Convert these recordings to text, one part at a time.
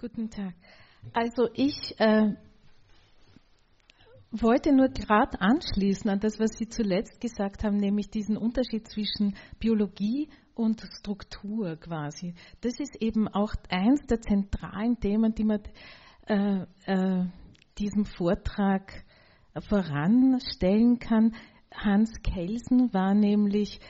Guten Tag. Also ich äh, wollte nur gerade anschließen an das, was Sie zuletzt gesagt haben, nämlich diesen Unterschied zwischen Biologie und Struktur quasi. Das ist eben auch eins der zentralen Themen, die man äh, äh, diesem Vortrag voranstellen kann. Hans Kelsen war nämlich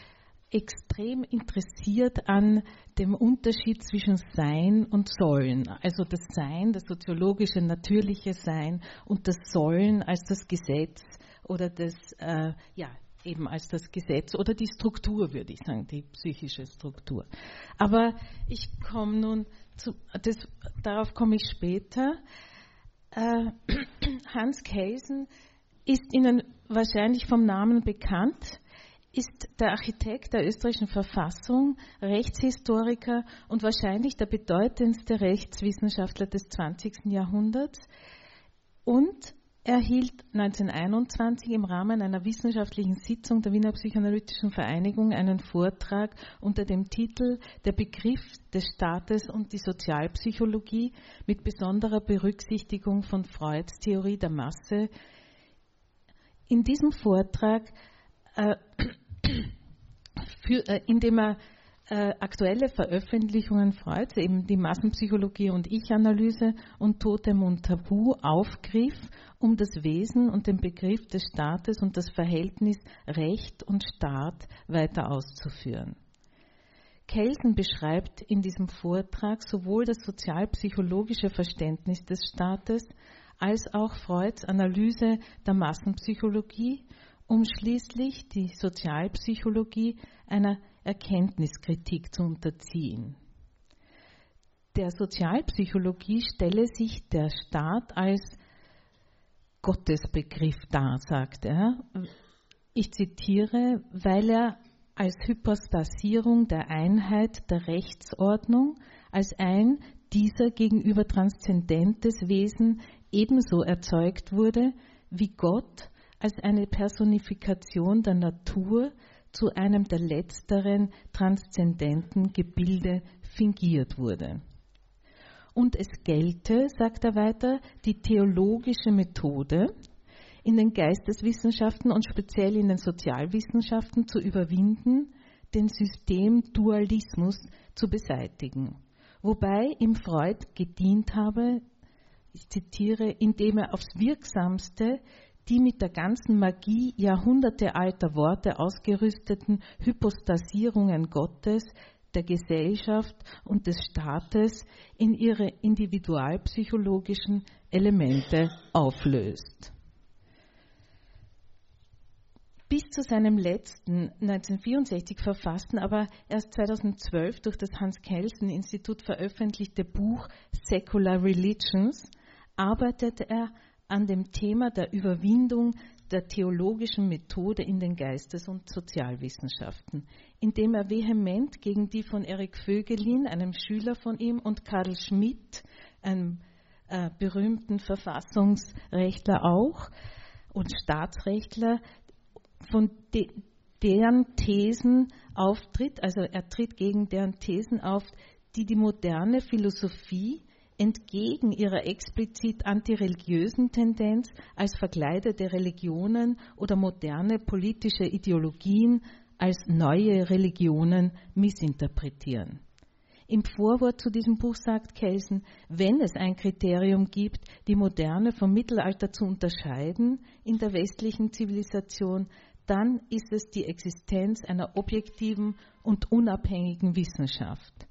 extrem interessiert an dem Unterschied zwischen Sein und Sollen. Also das Sein, das soziologische, natürliche Sein und das Sollen als das Gesetz oder das, äh, ja, eben als das Gesetz oder die Struktur, würde ich sagen, die psychische Struktur. Aber ich komme nun zu, das, darauf komme ich später. Äh, Hans Kelsen ist Ihnen wahrscheinlich vom Namen bekannt ist der Architekt der österreichischen Verfassung, Rechtshistoriker und wahrscheinlich der bedeutendste Rechtswissenschaftler des 20. Jahrhunderts und er hielt 1921 im Rahmen einer wissenschaftlichen Sitzung der Wiener Psychoanalytischen Vereinigung einen Vortrag unter dem Titel Der Begriff des Staates und die Sozialpsychologie mit besonderer Berücksichtigung von Freuds Theorie der Masse. In diesem Vortrag äh, für, äh, indem er äh, aktuelle Veröffentlichungen Freuds, eben die Massenpsychologie und Ich-Analyse und Totem und Tabu aufgriff, um das Wesen und den Begriff des Staates und das Verhältnis Recht und Staat weiter auszuführen. Kelsen beschreibt in diesem Vortrag sowohl das sozialpsychologische Verständnis des Staates als auch Freuds Analyse der Massenpsychologie um schließlich die Sozialpsychologie einer Erkenntniskritik zu unterziehen. Der Sozialpsychologie stelle sich der Staat als Gottesbegriff dar, sagt er. Ich zitiere, weil er als Hypostasierung der Einheit der Rechtsordnung, als ein dieser gegenüber transzendentes Wesen ebenso erzeugt wurde, wie Gott als eine Personifikation der Natur zu einem der letzteren transzendenten Gebilde fingiert wurde. Und es gelte, sagt er weiter, die theologische Methode in den Geisteswissenschaften und speziell in den Sozialwissenschaften zu überwinden, den Systemdualismus zu beseitigen. Wobei ihm Freud gedient habe, ich zitiere, indem er aufs wirksamste die mit der ganzen Magie jahrhundertealter Worte ausgerüsteten Hypostasierungen Gottes, der Gesellschaft und des Staates in ihre individualpsychologischen Elemente auflöst. Bis zu seinem letzten 1964 verfassten, aber erst 2012 durch das Hans-Kelsen-Institut veröffentlichte Buch Secular Religions arbeitete er an dem Thema der Überwindung der theologischen Methode in den Geistes- und Sozialwissenschaften, indem er vehement gegen die von Erik Vögelin, einem Schüler von ihm, und Karl Schmidt, einem äh, berühmten Verfassungsrechtler auch und Staatsrechtler, von de deren Thesen auftritt, also er tritt gegen deren Thesen auf, die die moderne Philosophie entgegen ihrer explizit antireligiösen Tendenz als verkleidete Religionen oder moderne politische Ideologien als neue Religionen missinterpretieren. Im Vorwort zu diesem Buch sagt Kelsen, wenn es ein Kriterium gibt, die Moderne vom Mittelalter zu unterscheiden in der westlichen Zivilisation, dann ist es die Existenz einer objektiven und unabhängigen Wissenschaft.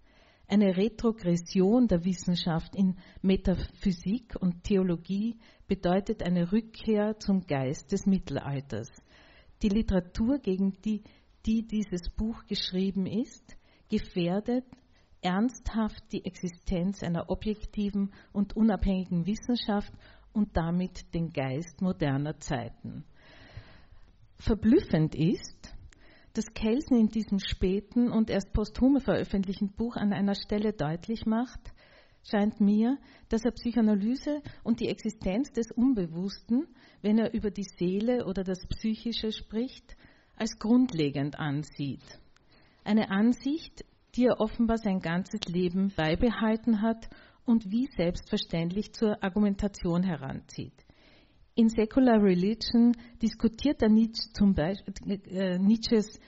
Eine Retrogression der Wissenschaft in Metaphysik und Theologie bedeutet eine Rückkehr zum Geist des Mittelalters. Die Literatur, gegen die, die dieses Buch geschrieben ist, gefährdet ernsthaft die Existenz einer objektiven und unabhängigen Wissenschaft und damit den Geist moderner Zeiten. Verblüffend ist, dass Kelsen in diesem späten und erst posthume veröffentlichten Buch an einer Stelle deutlich macht, scheint mir, dass er Psychoanalyse und die Existenz des Unbewussten, wenn er über die Seele oder das Psychische spricht, als grundlegend ansieht. Eine Ansicht, die er offenbar sein ganzes Leben beibehalten hat und wie selbstverständlich zur Argumentation heranzieht. In Secular Religion diskutiert er Nietzsche zum Beispiel, äh, Nietzsches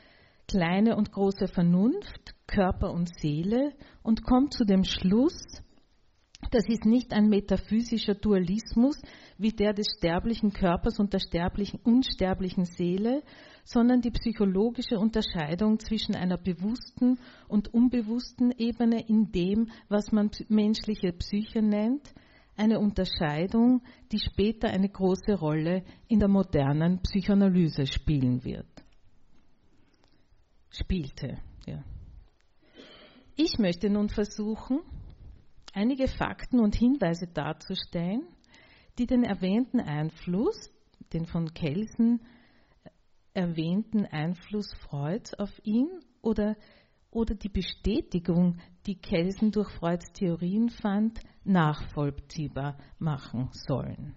kleine und große Vernunft, Körper und Seele und kommt zu dem Schluss, das ist nicht ein metaphysischer Dualismus wie der des sterblichen Körpers und der sterblichen, unsterblichen Seele, sondern die psychologische Unterscheidung zwischen einer bewussten und unbewussten Ebene in dem, was man menschliche Psyche nennt, eine Unterscheidung, die später eine große Rolle in der modernen Psychoanalyse spielen wird. Spielte, ja. Ich möchte nun versuchen, einige Fakten und Hinweise darzustellen, die den erwähnten Einfluss, den von Kelsen erwähnten Einfluss Freuds auf ihn oder, oder die Bestätigung, die Kelsen durch Freuds Theorien fand, nachvollziehbar machen sollen.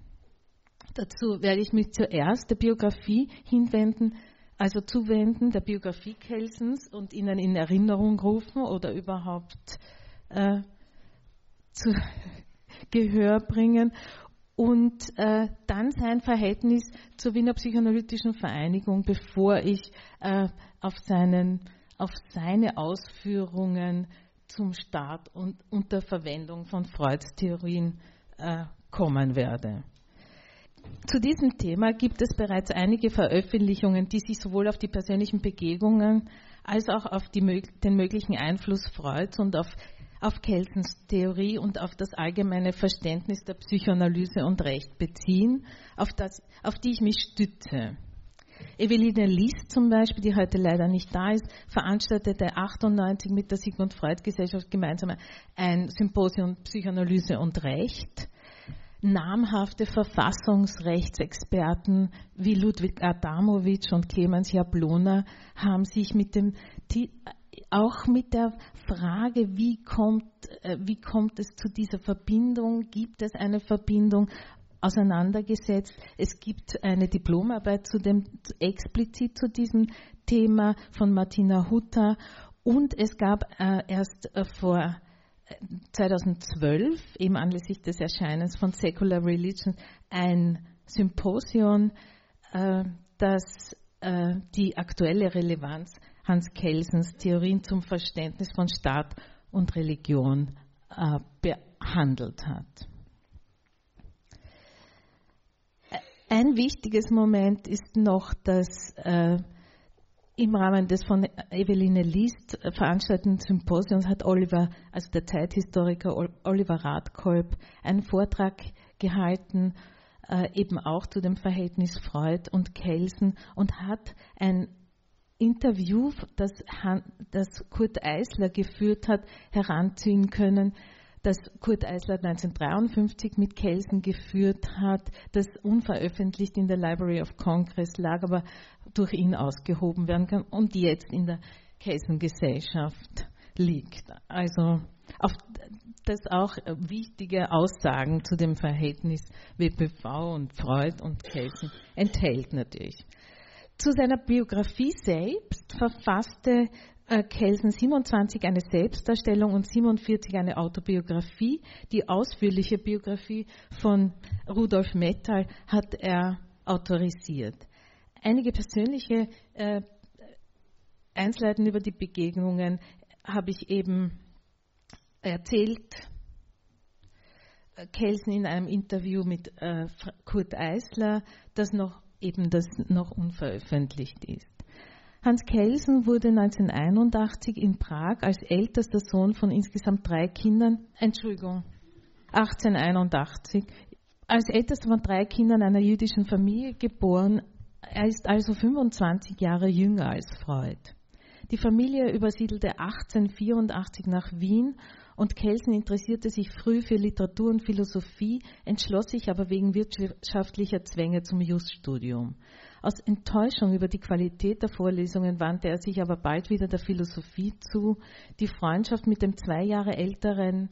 Dazu werde ich mich zuerst der Biografie hinwenden, also zuwenden, der Biografie Kelsens und Ihnen in Erinnerung rufen oder überhaupt äh, zu Gehör bringen und äh, dann sein Verhältnis zur Wiener Psychoanalytischen Vereinigung, bevor ich äh, auf, seinen, auf seine Ausführungen zum Start und unter Verwendung von Freuds Theorien äh, kommen werde. Zu diesem Thema gibt es bereits einige Veröffentlichungen, die sich sowohl auf die persönlichen Begegnungen als auch auf die, den möglichen Einfluss Freuds und auf auf Kelsens Theorie und auf das allgemeine Verständnis der Psychoanalyse und Recht beziehen, auf, das, auf die ich mich stütze. Eveline List zum Beispiel, die heute leider nicht da ist, veranstaltete 98 mit der Sigmund Freud Gesellschaft gemeinsam ein Symposium Psychoanalyse und Recht. Namhafte Verfassungsrechtsexperten wie Ludwig Adamowitsch und Clemens Jablona haben sich mit dem auch mit der Frage, wie kommt, äh, wie kommt es zu dieser Verbindung? Gibt es eine Verbindung? Auseinandergesetzt. Es gibt eine Diplomarbeit zu dem, explizit zu diesem Thema von Martina Hutter und es gab äh, erst äh, vor 2012, äh, eben anlässlich des Erscheinens von Secular Religion, ein Symposion, äh, das äh, die aktuelle Relevanz Hans Kelsens Theorien zum Verständnis von Staat und Religion äh, behandelt hat. Ein wichtiges Moment ist noch, dass äh, im Rahmen des von Eveline List veranstalteten Symposiums hat Oliver, also der Zeithistoriker Oliver Radkolb, einen Vortrag gehalten, äh, eben auch zu dem Verhältnis Freud und Kelsen und hat ein Interview, das, das Kurt Eisler geführt hat, heranziehen können, das Kurt Eisler 1953 mit Kelsen geführt hat, das unveröffentlicht in der Library of Congress lag, aber durch ihn ausgehoben werden kann und jetzt in der Kelsen-Gesellschaft liegt. Also auf das auch wichtige Aussagen zu dem Verhältnis WPV und Freud und Kelsen enthält natürlich. Zu seiner Biografie selbst verfasste Kelsen 27 eine Selbstdarstellung und 47 eine Autobiografie. Die ausführliche Biografie von Rudolf Mettal hat er autorisiert. Einige persönliche äh, Einzelheiten über die Begegnungen habe ich eben erzählt. Kelsen in einem Interview mit äh, Kurt Eisler, das noch eben das noch unveröffentlicht ist. Hans Kelsen wurde 1981 in Prag als ältester Sohn von insgesamt drei Kindern, Entschuldigung, 1881, als ältester von drei Kindern einer jüdischen Familie geboren. Er ist also 25 Jahre jünger als Freud. Die Familie übersiedelte 1884 nach Wien und Kelsen interessierte sich früh für Literatur und Philosophie, entschloss sich aber wegen wirtschaftlicher Zwänge zum Juststudium. Aus Enttäuschung über die Qualität der Vorlesungen wandte er sich aber bald wieder der Philosophie zu. Die Freundschaft mit dem zwei Jahre älteren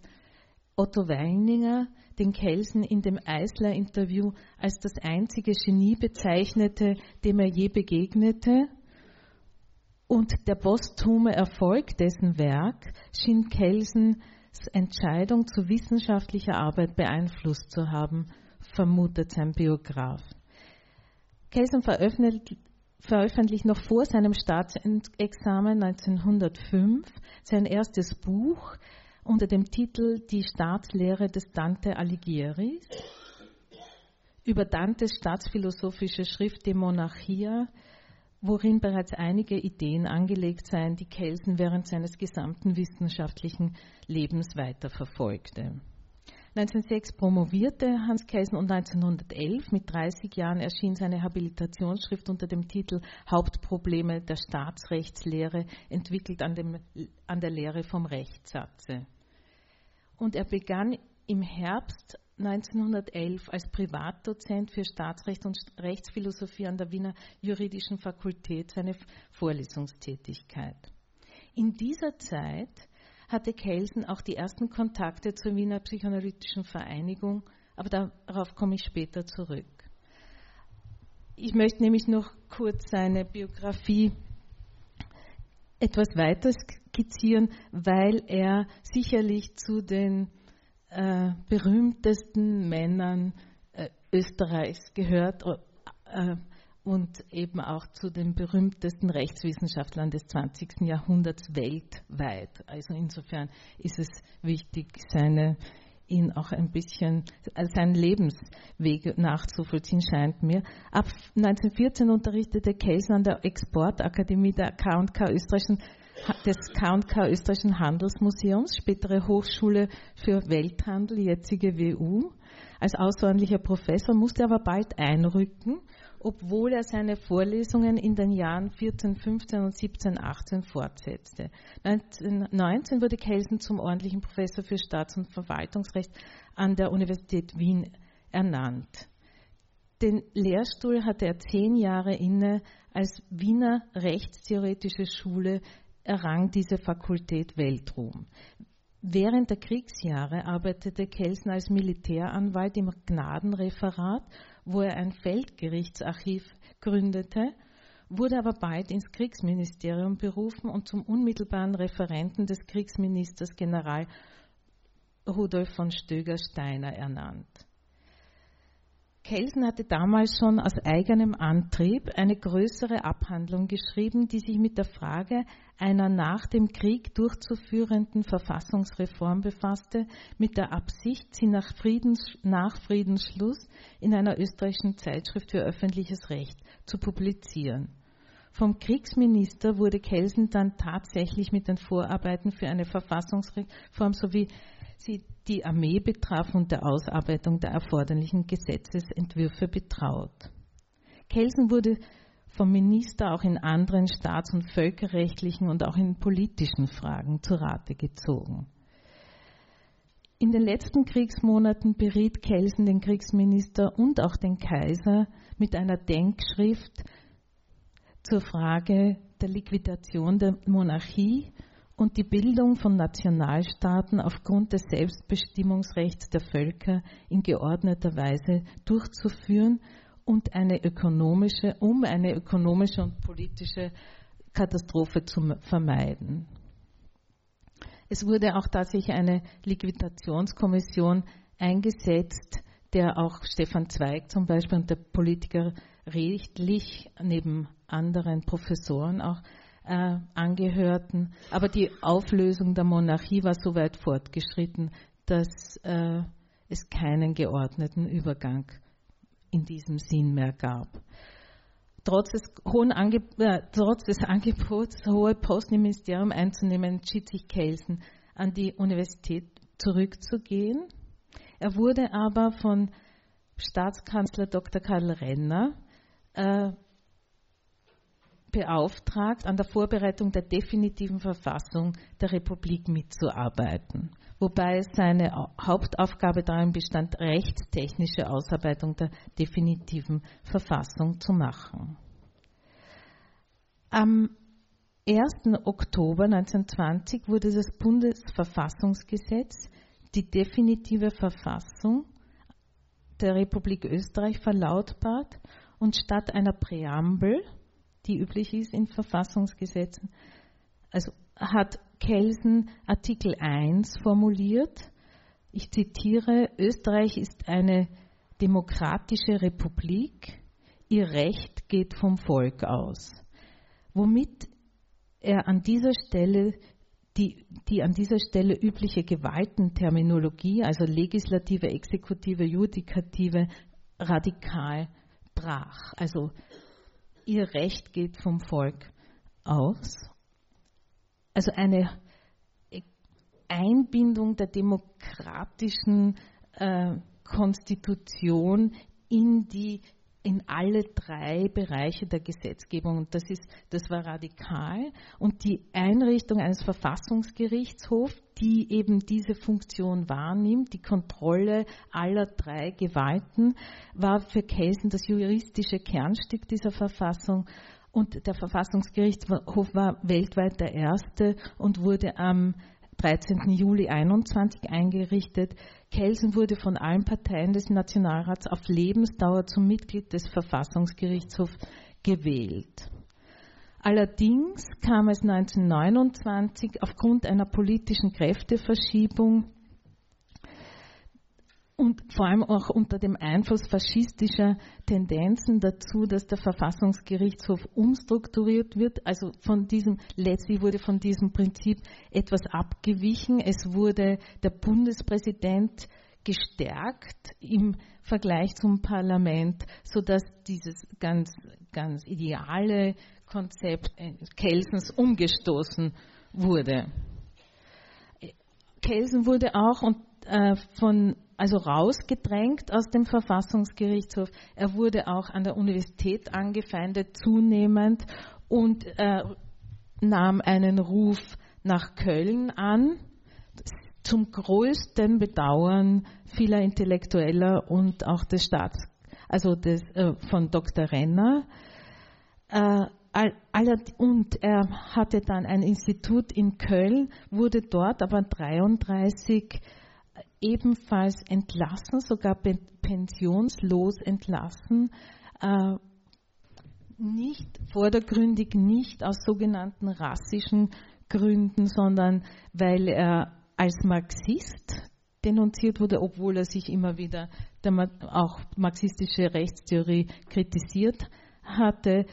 Otto Weininger, den Kelsen in dem Eisler-Interview als das einzige Genie bezeichnete, dem er je begegnete, und der posthume Erfolg dessen Werk schien Kelsen Entscheidung zu wissenschaftlicher Arbeit beeinflusst zu haben, vermutet sein Biograf. Kelsen veröffentlicht, noch vor seinem Staatsexamen 1905 sein erstes Buch unter dem Titel Die Staatslehre des Dante Alighieri über Dantes staatsphilosophische Schrift De Monarchia, worin bereits einige Ideen angelegt seien, die Kelsen während seines gesamten wissenschaftlichen Lebens weiterverfolgte. 1906 promovierte Hans Kelsen und 1911 mit 30 Jahren erschien seine Habilitationsschrift unter dem Titel Hauptprobleme der Staatsrechtslehre, entwickelt an, dem, an der Lehre vom Rechtssatze. Und er begann im Herbst 1911 als Privatdozent für Staatsrecht und Rechtsphilosophie an der Wiener Juridischen Fakultät seine Vorlesungstätigkeit. In dieser Zeit hatte Kelsen auch die ersten Kontakte zur Wiener Psychoanalytischen Vereinigung, aber darauf komme ich später zurück. Ich möchte nämlich noch kurz seine Biografie etwas weiter skizzieren, weil er sicherlich zu den äh, berühmtesten Männern äh, Österreichs gehört äh, und eben auch zu den berühmtesten Rechtswissenschaftlern des 20. Jahrhunderts weltweit. Also insofern ist es wichtig, seine ihn auch ein bisschen, also seinen Lebensweg nachzuvollziehen, scheint mir. Ab 1914 unterrichtete Kelsen an der Exportakademie der K&K österreichischen des K&K Österreichischen Handelsmuseums, spätere Hochschule für Welthandel, jetzige WU. Als außerordentlicher Professor musste aber bald einrücken, obwohl er seine Vorlesungen in den Jahren 14, 15 und 17, 18 fortsetzte. 1919 wurde Kelsen zum ordentlichen Professor für Staats- und Verwaltungsrecht an der Universität Wien ernannt. Den Lehrstuhl hatte er zehn Jahre inne als Wiener Rechtstheoretische Schule errang diese Fakultät Weltruhm. Während der Kriegsjahre arbeitete Kelsen als Militäranwalt im Gnadenreferat, wo er ein Feldgerichtsarchiv gründete, wurde aber bald ins Kriegsministerium berufen und zum unmittelbaren Referenten des Kriegsministers General Rudolf von Stöger-Steiner ernannt. Kelsen hatte damals schon aus eigenem Antrieb eine größere Abhandlung geschrieben, die sich mit der Frage einer nach dem Krieg durchzuführenden Verfassungsreform befasste, mit der Absicht, sie nach, Friedens, nach Friedensschluss in einer österreichischen Zeitschrift für öffentliches Recht zu publizieren. Vom Kriegsminister wurde Kelsen dann tatsächlich mit den Vorarbeiten für eine Verfassungsreform sowie sie die Armee betraf und der Ausarbeitung der erforderlichen Gesetzesentwürfe betraut. Kelsen wurde vom Minister auch in anderen staats- und völkerrechtlichen und auch in politischen Fragen zu Rate gezogen. In den letzten Kriegsmonaten beriet Kelsen den Kriegsminister und auch den Kaiser mit einer Denkschrift zur Frage der Liquidation der Monarchie und die Bildung von Nationalstaaten aufgrund des Selbstbestimmungsrechts der Völker in geordneter Weise durchzuführen und eine ökonomische, um eine ökonomische und politische Katastrophe zu vermeiden. Es wurde auch tatsächlich eine Liquidationskommission eingesetzt, der auch Stefan Zweig zum Beispiel und der Politiker rechtlich neben anderen Professoren auch äh, angehörten. Aber die Auflösung der Monarchie war so weit fortgeschritten, dass äh, es keinen geordneten Übergang in diesem Sinn mehr gab. Trotz des, hohen Ange äh, trotz des Angebots, hohe Posten im Ministerium einzunehmen, entschied sich Kelsen, an die Universität zurückzugehen. Er wurde aber von Staatskanzler Dr. Karl Renner äh, beauftragt, an der Vorbereitung der definitiven Verfassung der Republik mitzuarbeiten, wobei seine Hauptaufgabe darin bestand, rechtstechnische Ausarbeitung der definitiven Verfassung zu machen. Am 1. Oktober 1920 wurde das Bundesverfassungsgesetz, die definitive Verfassung der Republik Österreich, verlautbart und statt einer Präambel die üblich ist in Verfassungsgesetzen. Also hat Kelsen Artikel 1 formuliert. Ich zitiere, Österreich ist eine demokratische Republik, ihr Recht geht vom Volk aus. Womit er an dieser Stelle die, die an dieser Stelle übliche Gewaltenterminologie, also legislative, exekutive, judikative, radikal brach. Also ihr Recht geht vom Volk aus. Also eine Einbindung der demokratischen äh, Konstitution in die in alle drei Bereiche der Gesetzgebung. Das, ist, das war radikal. Und die Einrichtung eines Verfassungsgerichtshofs, die eben diese Funktion wahrnimmt, die Kontrolle aller drei Gewalten, war für Kelsen das juristische Kernstück dieser Verfassung. Und der Verfassungsgerichtshof war weltweit der erste und wurde am 13. Juli 21 eingerichtet. Kelsen wurde von allen Parteien des Nationalrats auf Lebensdauer zum Mitglied des Verfassungsgerichtshofs gewählt. Allerdings kam es 1929 aufgrund einer politischen Kräfteverschiebung und vor allem auch unter dem Einfluss faschistischer Tendenzen dazu, dass der Verfassungsgerichtshof umstrukturiert wird. Also von diesem, letztlich wurde von diesem Prinzip etwas abgewichen. Es wurde der Bundespräsident gestärkt im Vergleich zum Parlament, sodass dieses ganz, ganz ideale Konzept Kelsens umgestoßen wurde. Kelsen wurde auch äh, von also rausgedrängt aus dem Verfassungsgerichtshof. Er wurde auch an der Universität angefeindet, zunehmend, und äh, nahm einen Ruf nach Köln an, zum größten Bedauern vieler Intellektueller und auch des Staats, also des, äh, von Dr. Renner. Äh, und er hatte dann ein Institut in Köln, wurde dort aber 33 ebenfalls entlassen, sogar pensionslos entlassen, äh, nicht vordergründig, nicht aus sogenannten rassischen Gründen, sondern weil er als Marxist denunziert wurde, obwohl er sich immer wieder auch marxistische Rechtstheorie kritisiert hatte.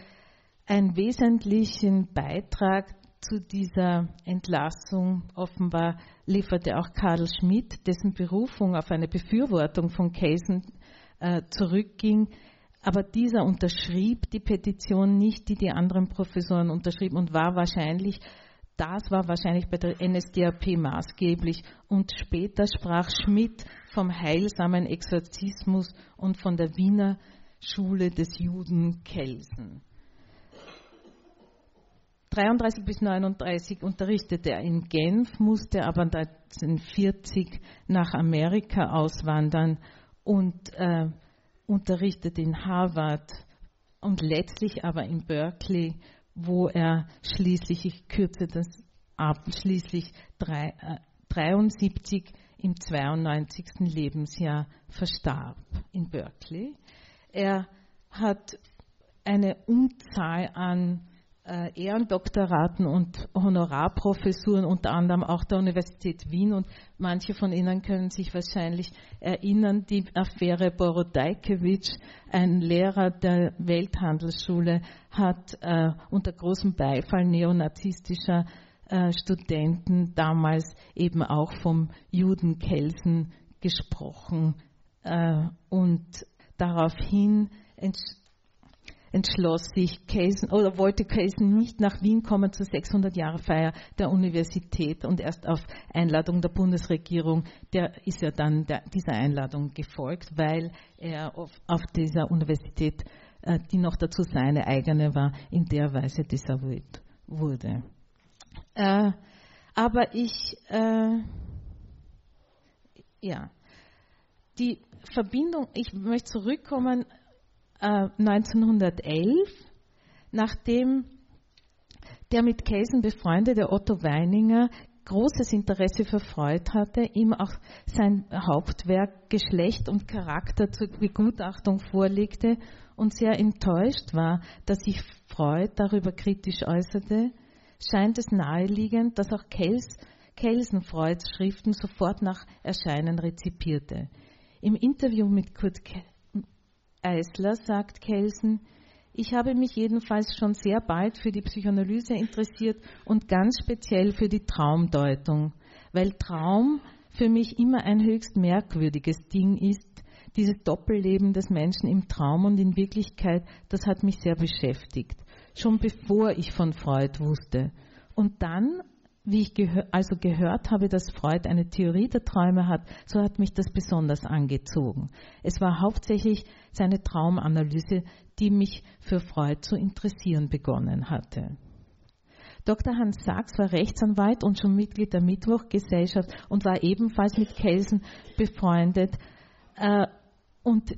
Einen wesentlichen Beitrag zu dieser Entlassung offenbar lieferte auch Karl Schmidt, dessen Berufung auf eine Befürwortung von Kelsen äh, zurückging. Aber dieser unterschrieb die Petition nicht, die die anderen Professoren unterschrieben und war wahrscheinlich, das war wahrscheinlich bei der NSDAP maßgeblich. Und später sprach Schmidt vom heilsamen Exorzismus und von der Wiener Schule des Juden Kelsen. 33 bis 39 unterrichtete er in Genf, musste aber 1940 nach Amerika auswandern und äh, unterrichtete in Harvard und letztlich aber in Berkeley, wo er schließlich, ich kürze das ab, schließlich drei, äh, 73 im 92. Lebensjahr verstarb in Berkeley. Er hat eine Unzahl an Ehrendoktoraten und Honorarprofessuren, unter anderem auch der Universität Wien. Und manche von Ihnen können sich wahrscheinlich erinnern, die Affäre Borodajkewitsch, ein Lehrer der Welthandelsschule, hat äh, unter großem Beifall neonazistischer äh, Studenten damals eben auch vom Juden Kelsen gesprochen. Äh, und daraufhin entschloss sich Kelsen oder wollte Kelsen nicht nach Wien kommen zur 600 Jahre Feier der Universität und erst auf Einladung der Bundesregierung, der ist ja dann der, dieser Einladung gefolgt, weil er auf, auf dieser Universität, äh, die noch dazu seine eigene war, in der Weise desavouiert wurde. Äh, aber ich, äh, ja, die Verbindung, ich möchte zurückkommen 1911, äh, nachdem der mit Kelsen befreundete Otto Weininger großes Interesse für Freud hatte, ihm auch sein Hauptwerk Geschlecht und Charakter zur Begutachtung vorlegte und sehr enttäuscht war, dass sich Freud darüber kritisch äußerte, scheint es naheliegend, dass auch Kels, Kelsen Freuds Schriften sofort nach Erscheinen rezipierte. Im Interview mit Kurt Eisler sagt Kelsen, ich habe mich jedenfalls schon sehr bald für die Psychoanalyse interessiert und ganz speziell für die Traumdeutung, weil Traum für mich immer ein höchst merkwürdiges Ding ist. Dieses Doppelleben des Menschen im Traum und in Wirklichkeit, das hat mich sehr beschäftigt, schon bevor ich von Freud wusste. Und dann, wie ich gehör, also gehört habe, dass Freud eine Theorie der Träume hat, so hat mich das besonders angezogen. Es war hauptsächlich seine Traumanalyse, die mich für Freud zu interessieren begonnen hatte. Dr. Hans Sachs war Rechtsanwalt und schon Mitglied der Mittwochgesellschaft und war ebenfalls mit Kelsen befreundet. Äh, und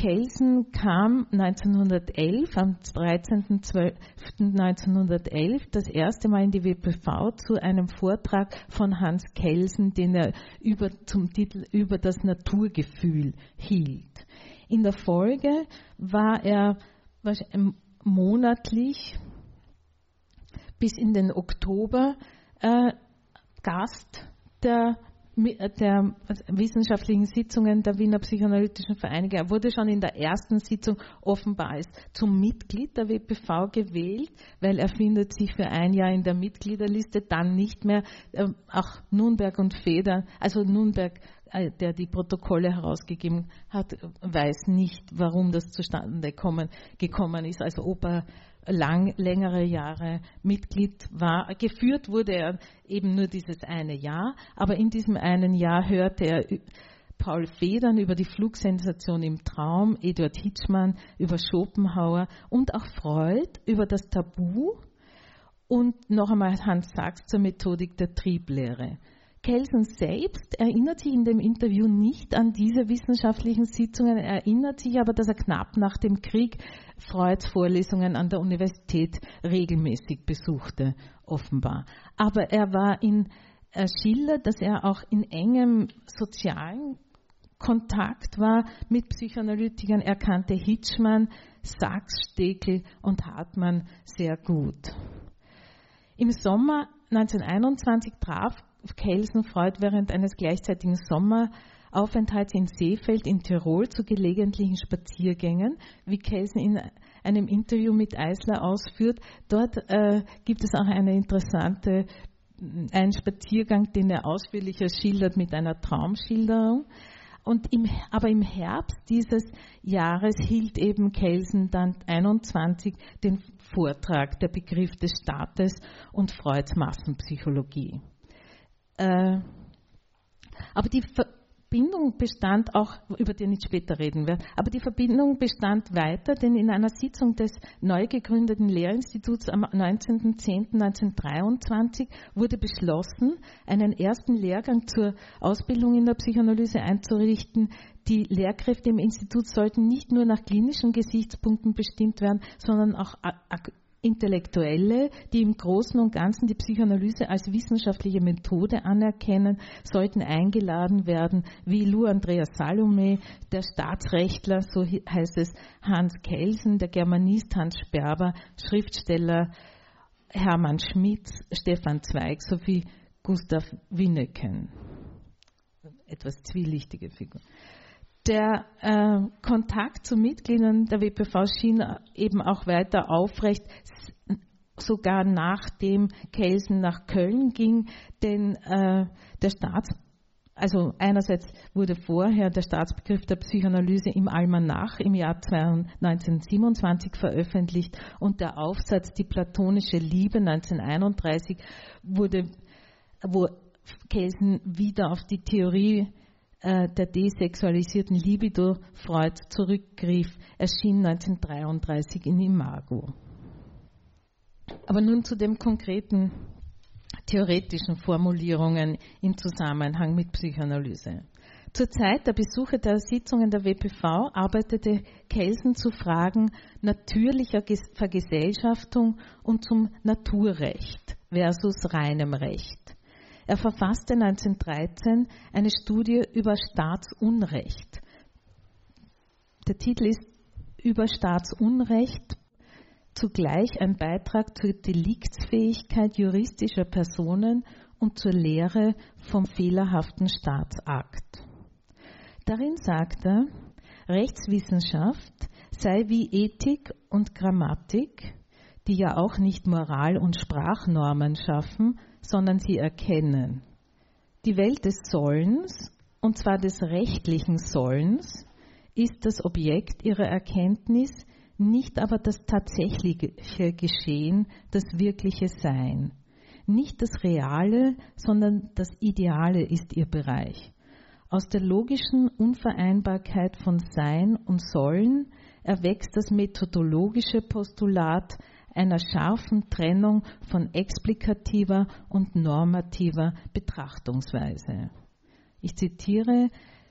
Kelsen kam 1911, am 13.12.1911, das erste Mal in die WPV zu einem Vortrag von Hans Kelsen, den er über, zum Titel über das Naturgefühl hielt. In der Folge war er monatlich bis in den Oktober äh, Gast der, der wissenschaftlichen Sitzungen der Wiener Psychoanalytischen Vereinigung. Er wurde schon in der ersten Sitzung offenbar als zum Mitglied der WPV gewählt, weil er findet sich für ein Jahr in der Mitgliederliste, dann nicht mehr. Äh, auch Nürnberg und Feder, also Nürnberg äh, der die Protokolle herausgegeben hat, weiß nicht, warum das zustande kommen, gekommen ist. Also er lang, längere Jahre Mitglied war. Geführt wurde er eben nur dieses eine Jahr, aber in diesem einen Jahr hörte er Paul Federn über die Flugsensation im Traum, Eduard Hitschmann über Schopenhauer und auch Freud über das Tabu und noch einmal Hans Sachs zur Methodik der Trieblehre. Kelsen selbst erinnert sich in dem Interview nicht an diese wissenschaftlichen Sitzungen, er erinnert sich aber, dass er knapp nach dem Krieg Freuds Vorlesungen an der Universität regelmäßig besuchte, offenbar. Aber er war in, er schildert, dass er auch in engem sozialen Kontakt war mit Psychoanalytikern. Er kannte Hitschmann, Sachs, Stekel und Hartmann sehr gut. Im Sommer 1921 traf Kelsen Freud während eines gleichzeitigen Sommeraufenthalts in Seefeld in Tirol zu gelegentlichen Spaziergängen, wie Kelsen in einem Interview mit Eisler ausführt. Dort äh, gibt es auch eine interessante einen Spaziergang, den er ausführlicher schildert mit einer Traumschilderung. Und im, aber im Herbst dieses Jahres hielt eben Kelsen dann 21 den Vortrag Der Begriff des Staates und Freuds Massenpsychologie. Äh, aber die Verbindung bestand auch, über die ich später reden werde, aber die Verbindung bestand weiter, denn in einer Sitzung des neu gegründeten Lehrinstituts am 19.10.1923 wurde beschlossen, einen ersten Lehrgang zur Ausbildung in der Psychoanalyse einzurichten. Die Lehrkräfte im Institut sollten nicht nur nach klinischen Gesichtspunkten bestimmt werden, sondern auch Intellektuelle, die im Großen und Ganzen die Psychoanalyse als wissenschaftliche Methode anerkennen, sollten eingeladen werden, wie Lou Andreas Salome, der Staatsrechtler, so heißt es, Hans Kelsen, der Germanist Hans Sperber, Schriftsteller Hermann Schmitz, Stefan Zweig sowie Gustav Winneken. Etwas zwielichtige Figur. Der äh, Kontakt zu Mitgliedern der WPV schien eben auch weiter aufrecht, sogar nachdem Kelsen nach Köln ging, denn äh, der Staats also einerseits wurde vorher der Staatsbegriff der Psychoanalyse im Almanach im Jahr 1927 veröffentlicht und der Aufsatz Die platonische Liebe 1931 wurde, wo Kelsen wieder auf die Theorie äh, der desexualisierten Libido Freud zurückgriff, erschien 1933 in Imago. Aber nun zu den konkreten theoretischen Formulierungen im Zusammenhang mit Psychoanalyse. Zur Zeit der Besuche der Sitzungen der WPV arbeitete Kelsen zu Fragen natürlicher Vergesellschaftung und zum Naturrecht versus reinem Recht. Er verfasste 1913 eine Studie über Staatsunrecht. Der Titel ist Über Staatsunrecht, zugleich ein Beitrag zur Deliktsfähigkeit juristischer Personen und zur Lehre vom fehlerhaften Staatsakt. Darin sagt er, Rechtswissenschaft sei wie Ethik und Grammatik, die ja auch nicht Moral- und Sprachnormen schaffen, sondern sie erkennen. Die Welt des Sollens, und zwar des rechtlichen Sollens, ist das Objekt ihrer Erkenntnis, nicht aber das tatsächliche Geschehen, das wirkliche Sein. Nicht das Reale, sondern das Ideale ist ihr Bereich. Aus der logischen Unvereinbarkeit von Sein und Sollen erwächst das methodologische Postulat einer scharfen Trennung von explikativer und normativer Betrachtungsweise. Ich zitiere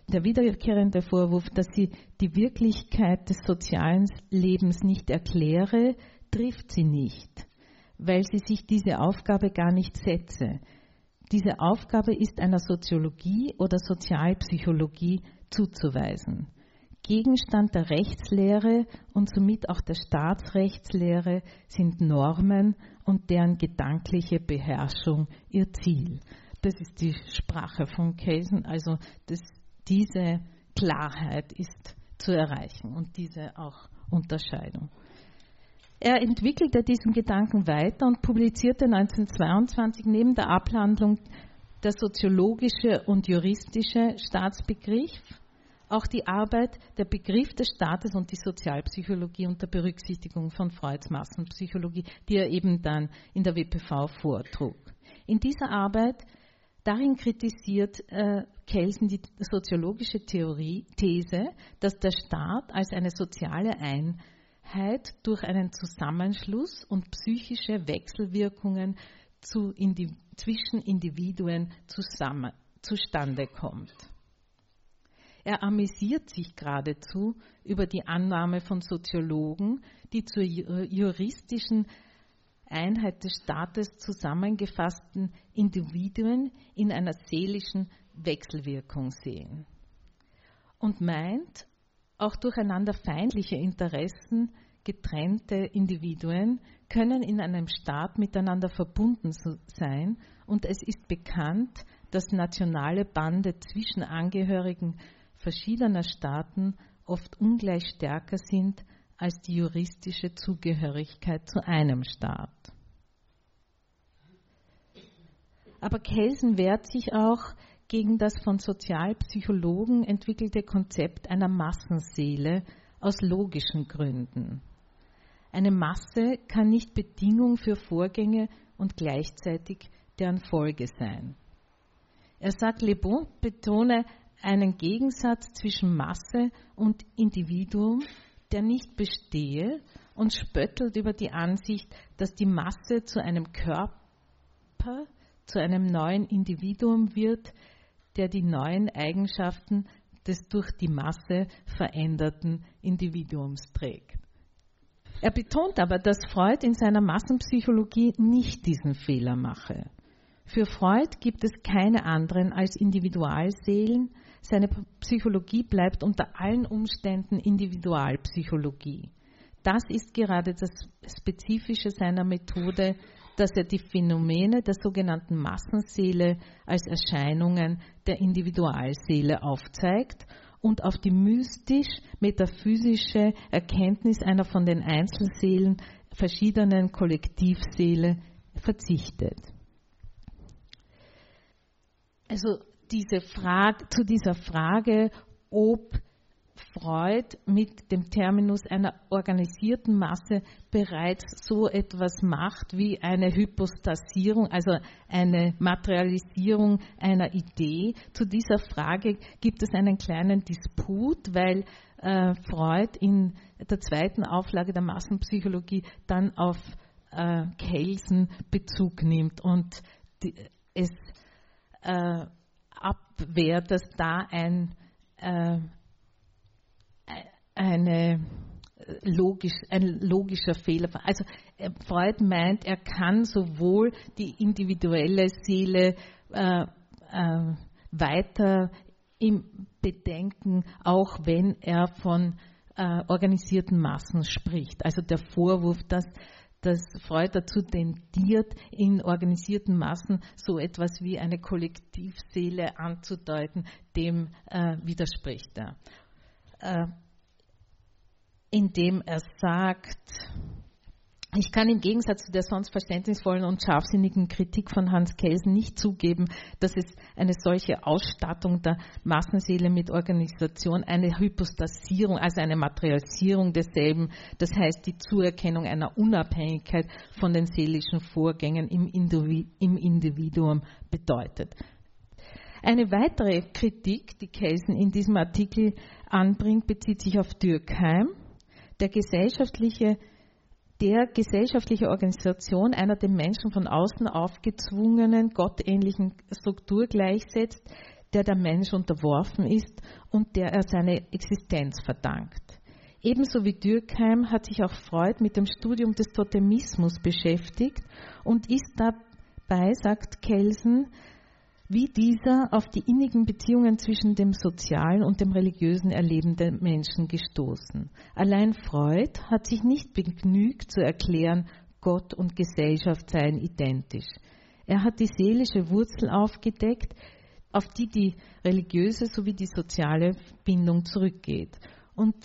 der wiederkehrende Vorwurf, dass sie die Wirklichkeit des sozialen Lebens nicht erkläre, trifft sie nicht, weil sie sich diese Aufgabe gar nicht setze. Diese Aufgabe ist einer Soziologie oder Sozialpsychologie zuzuweisen. Gegenstand der Rechtslehre und somit auch der Staatsrechtslehre sind Normen und deren gedankliche Beherrschung ihr Ziel. Das ist die Sprache von Kelsen, also das, diese Klarheit ist zu erreichen und diese auch Unterscheidung. Er entwickelte diesen Gedanken weiter und publizierte 1922 neben der Abhandlung der soziologische und juristische Staatsbegriff auch die Arbeit der Begriff des Staates und die Sozialpsychologie unter Berücksichtigung von Freuds Massenpsychologie, die er eben dann in der WPV vortrug. In dieser Arbeit, darin kritisiert äh, Kelsen die soziologische Theorie, These, dass der Staat als eine soziale Einheit durch einen Zusammenschluss und psychische Wechselwirkungen zu Indi zwischen Individuen zusammen, zustande kommt. Er amüsiert sich geradezu über die Annahme von Soziologen, die zur juristischen Einheit des Staates zusammengefassten Individuen in einer seelischen Wechselwirkung sehen. Und meint, auch durcheinander feindliche Interessen getrennte Individuen können in einem Staat miteinander verbunden sein und es ist bekannt, dass nationale Bande zwischen Angehörigen verschiedener Staaten oft ungleich stärker sind als die juristische Zugehörigkeit zu einem Staat. Aber Kelsen wehrt sich auch gegen das von Sozialpsychologen entwickelte Konzept einer Massenseele aus logischen Gründen. Eine Masse kann nicht Bedingung für Vorgänge und gleichzeitig deren Folge sein. Er sagt, Le Bon betone einen Gegensatz zwischen Masse und Individuum, der nicht bestehe und spöttelt über die Ansicht, dass die Masse zu einem Körper, zu einem neuen Individuum wird, der die neuen Eigenschaften des durch die Masse veränderten Individuums trägt. Er betont aber, dass Freud in seiner Massenpsychologie nicht diesen Fehler mache. Für Freud gibt es keine anderen als Individualseelen, seine Psychologie bleibt unter allen Umständen Individualpsychologie. Das ist gerade das Spezifische seiner Methode, dass er die Phänomene der sogenannten Massenseele als Erscheinungen der Individualseele aufzeigt und auf die mystisch-metaphysische Erkenntnis einer von den Einzelseelen verschiedenen Kollektivseele verzichtet. Also diese Frage, zu dieser Frage, ob Freud mit dem Terminus einer organisierten Masse bereits so etwas macht wie eine Hypostasierung, also eine Materialisierung einer Idee. Zu dieser Frage gibt es einen kleinen Disput, weil äh, Freud in der zweiten Auflage der Massenpsychologie dann auf äh, Kelsen Bezug nimmt und die, es äh, abwehrt, dass da ein, äh, eine logisch, ein logischer Fehler. Also äh, Freud meint, er kann sowohl die individuelle Seele äh, äh, weiter im Bedenken, auch wenn er von äh, organisierten Massen spricht. Also der Vorwurf, dass dass Freud dazu tendiert, in organisierten Massen so etwas wie eine Kollektivseele anzudeuten, dem äh, widerspricht er. Äh, indem er sagt, ich kann im Gegensatz zu der sonst verständnisvollen und scharfsinnigen Kritik von Hans Kelsen nicht zugeben, dass es eine solche Ausstattung der Massenseele mit Organisation, eine Hypostasierung, also eine Materialisierung desselben, das heißt die Zuerkennung einer Unabhängigkeit von den seelischen Vorgängen im Individuum bedeutet. Eine weitere Kritik, die Kelsen in diesem Artikel anbringt, bezieht sich auf Dürkheim. Der gesellschaftliche der gesellschaftliche Organisation einer dem Menschen von außen aufgezwungenen, gottähnlichen Struktur gleichsetzt, der der Mensch unterworfen ist und der er seine Existenz verdankt. Ebenso wie Dürkheim hat sich auch Freud mit dem Studium des Totemismus beschäftigt und ist dabei, sagt Kelsen, wie dieser auf die innigen Beziehungen zwischen dem sozialen und dem religiösen Erleben der Menschen gestoßen. Allein Freud hat sich nicht begnügt zu erklären, Gott und Gesellschaft seien identisch. Er hat die seelische Wurzel aufgedeckt, auf die die religiöse sowie die soziale Bindung zurückgeht. Und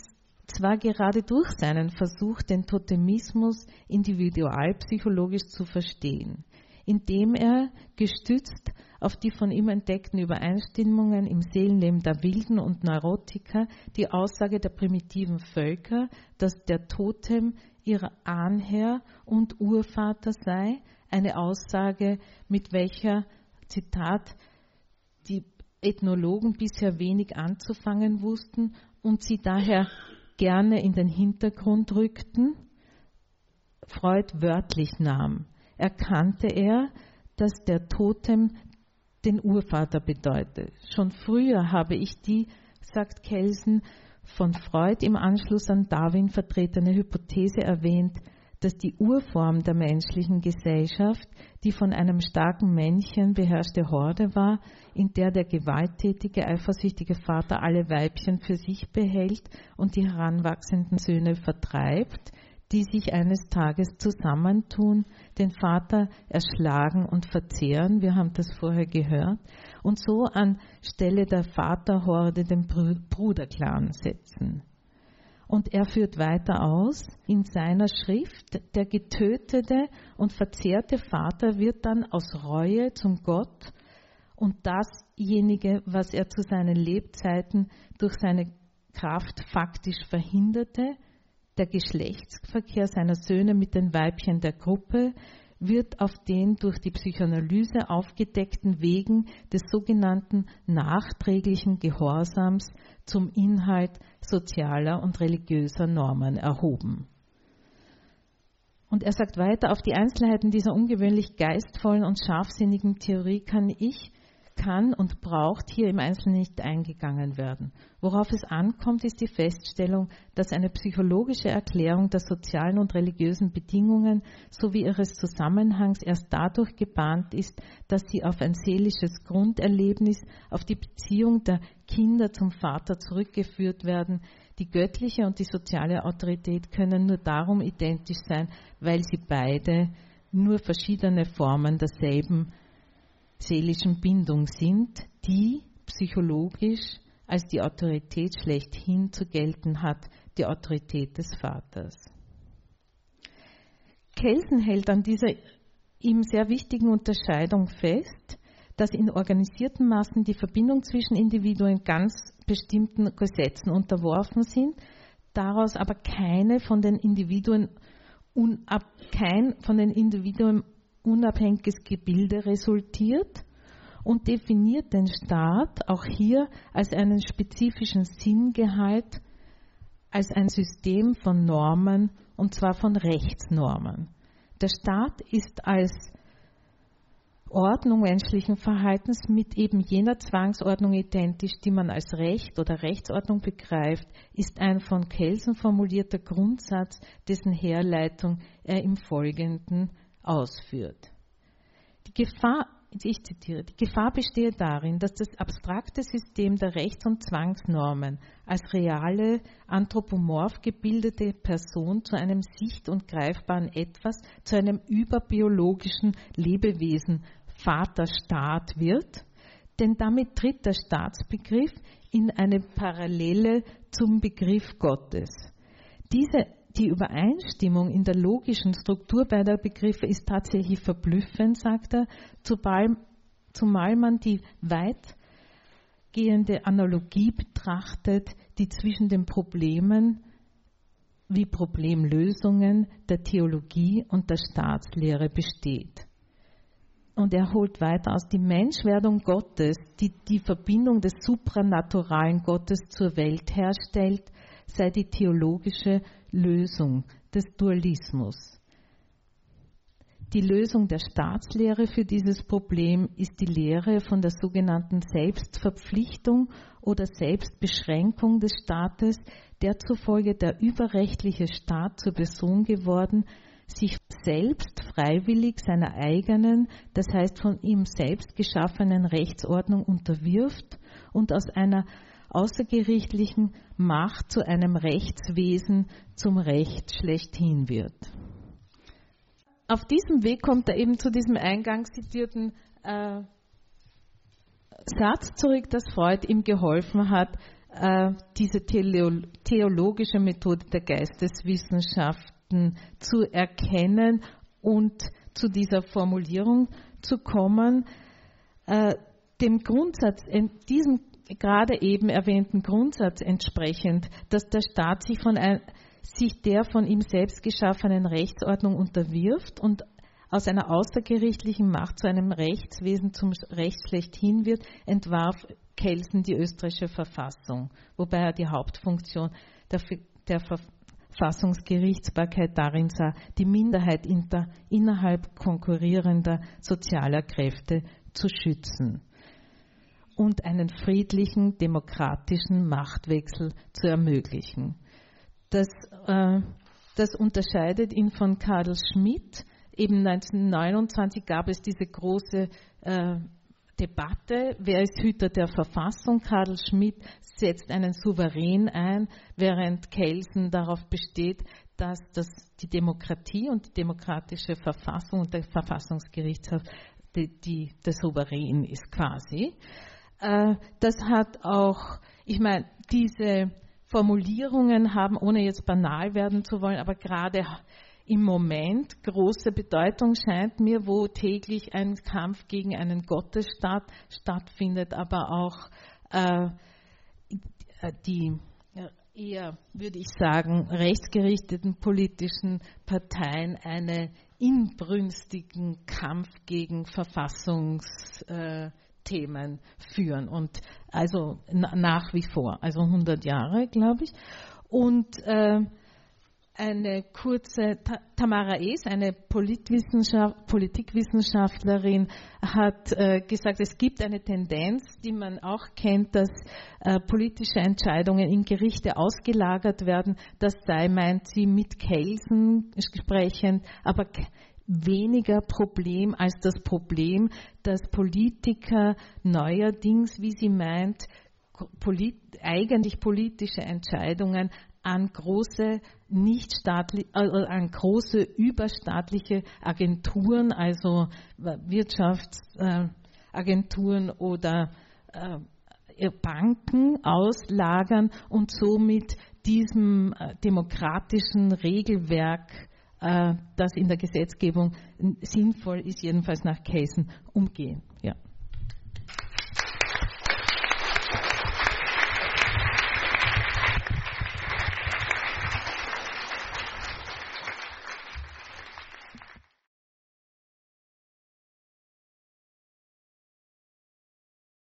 zwar gerade durch seinen Versuch, den Totemismus individualpsychologisch zu verstehen, indem er, gestützt auf die von ihm entdeckten Übereinstimmungen im Seelenleben der Wilden und Neurotiker die Aussage der primitiven Völker, dass der Totem ihr Ahnherr und Urvater sei, eine Aussage, mit welcher, Zitat, die Ethnologen bisher wenig anzufangen wussten und sie daher gerne in den Hintergrund rückten, Freud wörtlich nahm. Erkannte er, dass der Totem den Urvater bedeutet. Schon früher habe ich die, sagt Kelsen, von Freud im Anschluss an Darwin vertretene Hypothese erwähnt, dass die Urform der menschlichen Gesellschaft die von einem starken Männchen beherrschte Horde war, in der der gewalttätige, eifersüchtige Vater alle Weibchen für sich behält und die heranwachsenden Söhne vertreibt, die sich eines Tages zusammentun, den Vater erschlagen und verzehren, wir haben das vorher gehört, und so an Stelle der Vaterhorde den Bruderclan setzen. Und er führt weiter aus. In seiner Schrift, der getötete und verzehrte Vater wird dann aus Reue zum Gott. Und dasjenige, was er zu seinen Lebzeiten durch seine Kraft faktisch verhinderte, der Geschlechtsverkehr seiner Söhne mit den Weibchen der Gruppe wird auf den durch die Psychoanalyse aufgedeckten Wegen des sogenannten nachträglichen Gehorsams zum Inhalt sozialer und religiöser Normen erhoben. Und er sagt weiter, auf die Einzelheiten dieser ungewöhnlich geistvollen und scharfsinnigen Theorie kann ich kann und braucht hier im Einzelnen nicht eingegangen werden. Worauf es ankommt, ist die Feststellung, dass eine psychologische Erklärung der sozialen und religiösen Bedingungen sowie ihres Zusammenhangs erst dadurch gebahnt ist, dass sie auf ein seelisches Grunderlebnis, auf die Beziehung der Kinder zum Vater zurückgeführt werden. Die göttliche und die soziale Autorität können nur darum identisch sein, weil sie beide nur verschiedene Formen derselben seelischen Bindung sind, die psychologisch als die Autorität schlechthin zu gelten hat, die Autorität des Vaters. Kelsen hält an dieser ihm sehr wichtigen Unterscheidung fest, dass in organisierten Massen die Verbindung zwischen Individuen ganz bestimmten Gesetzen unterworfen sind, daraus aber keine von den Individuen unab, kein von den Individuen unabhängiges Gebilde resultiert und definiert den Staat auch hier als einen spezifischen Sinngehalt, als ein System von Normen und zwar von Rechtsnormen. Der Staat ist als Ordnung menschlichen Verhaltens mit eben jener Zwangsordnung identisch, die man als Recht oder Rechtsordnung begreift, ist ein von Kelsen formulierter Grundsatz, dessen Herleitung er im Folgenden ausführt. Die Gefahr ich zitiere, die Gefahr bestehe darin, dass das abstrakte System der Rechts- und Zwangsnormen als reale, anthropomorph gebildete Person zu einem sicht- und greifbaren Etwas, zu einem überbiologischen Lebewesen, Vaterstaat wird, denn damit tritt der Staatsbegriff in eine Parallele zum Begriff Gottes. Diese die Übereinstimmung in der logischen Struktur beider Begriffe ist tatsächlich verblüffend, sagt er, zumal, man die weitgehende Analogie betrachtet, die zwischen den Problemen wie Problemlösungen der Theologie und der Staatslehre besteht. Und er holt weiter aus, die Menschwerdung Gottes, die die Verbindung des supranaturalen Gottes zur Welt herstellt, sei die theologische Lösung des Dualismus. Die Lösung der Staatslehre für dieses Problem ist die Lehre von der sogenannten Selbstverpflichtung oder Selbstbeschränkung des Staates, der zufolge der überrechtliche Staat zur Person geworden, sich selbst freiwillig seiner eigenen, das heißt von ihm selbst geschaffenen Rechtsordnung unterwirft und aus einer außergerichtlichen Macht zu einem Rechtswesen, zum Recht schlechthin wird. Auf diesem Weg kommt er eben zu diesem eingangs zitierten äh, Satz zurück, dass Freud ihm geholfen hat, äh, diese theologische Methode der Geisteswissenschaften zu erkennen und zu dieser Formulierung zu kommen. Äh, dem Grundsatz, diesem gerade eben erwähnten Grundsatz entsprechend, dass der Staat sich, von ein, sich der von ihm selbst geschaffenen Rechtsordnung unterwirft und aus einer außergerichtlichen Macht zu einem Rechtswesen zum Recht schlechthin wird, entwarf Kelsen die österreichische Verfassung, wobei er die Hauptfunktion der, der Verfassungsgerichtsbarkeit darin sah, die Minderheit inter, innerhalb konkurrierender sozialer Kräfte zu schützen und einen friedlichen, demokratischen Machtwechsel zu ermöglichen. Das, äh, das unterscheidet ihn von Karl Schmidt. Eben 1929 gab es diese große äh, Debatte, wer ist Hüter der Verfassung? Karl Schmidt setzt einen Souverän ein, während Kelsen darauf besteht, dass das die Demokratie und die demokratische Verfassung und der Verfassungsgerichtshof die, die, der Souverän ist quasi. Äh, das hat auch, ich meine, diese Formulierungen haben, ohne jetzt banal werden zu wollen, aber gerade im Moment große Bedeutung scheint mir, wo täglich ein Kampf gegen einen Gottesstaat stattfindet, aber auch äh, die eher, würde ich sagen, rechtsgerichteten politischen Parteien einen inbrünstigen Kampf gegen Verfassungs äh, Themen führen und also nach wie vor, also 100 Jahre, glaube ich. Und äh, eine kurze, Tamara Es, eine Politikwissenschaftlerin, hat äh, gesagt, es gibt eine Tendenz, die man auch kennt, dass äh, politische Entscheidungen in Gerichte ausgelagert werden. Das sei, meint sie, mit Kelsen sprechend, aber weniger Problem als das Problem, dass Politiker neuerdings, wie sie meint, polit eigentlich politische Entscheidungen an große nichtstaatliche, äh, an große überstaatliche Agenturen, also Wirtschaftsagenturen oder äh, Banken auslagern und somit diesem äh, demokratischen Regelwerk äh, das in der Gesetzgebung sinnvoll ist, jedenfalls nach Casen umgehen. Ja.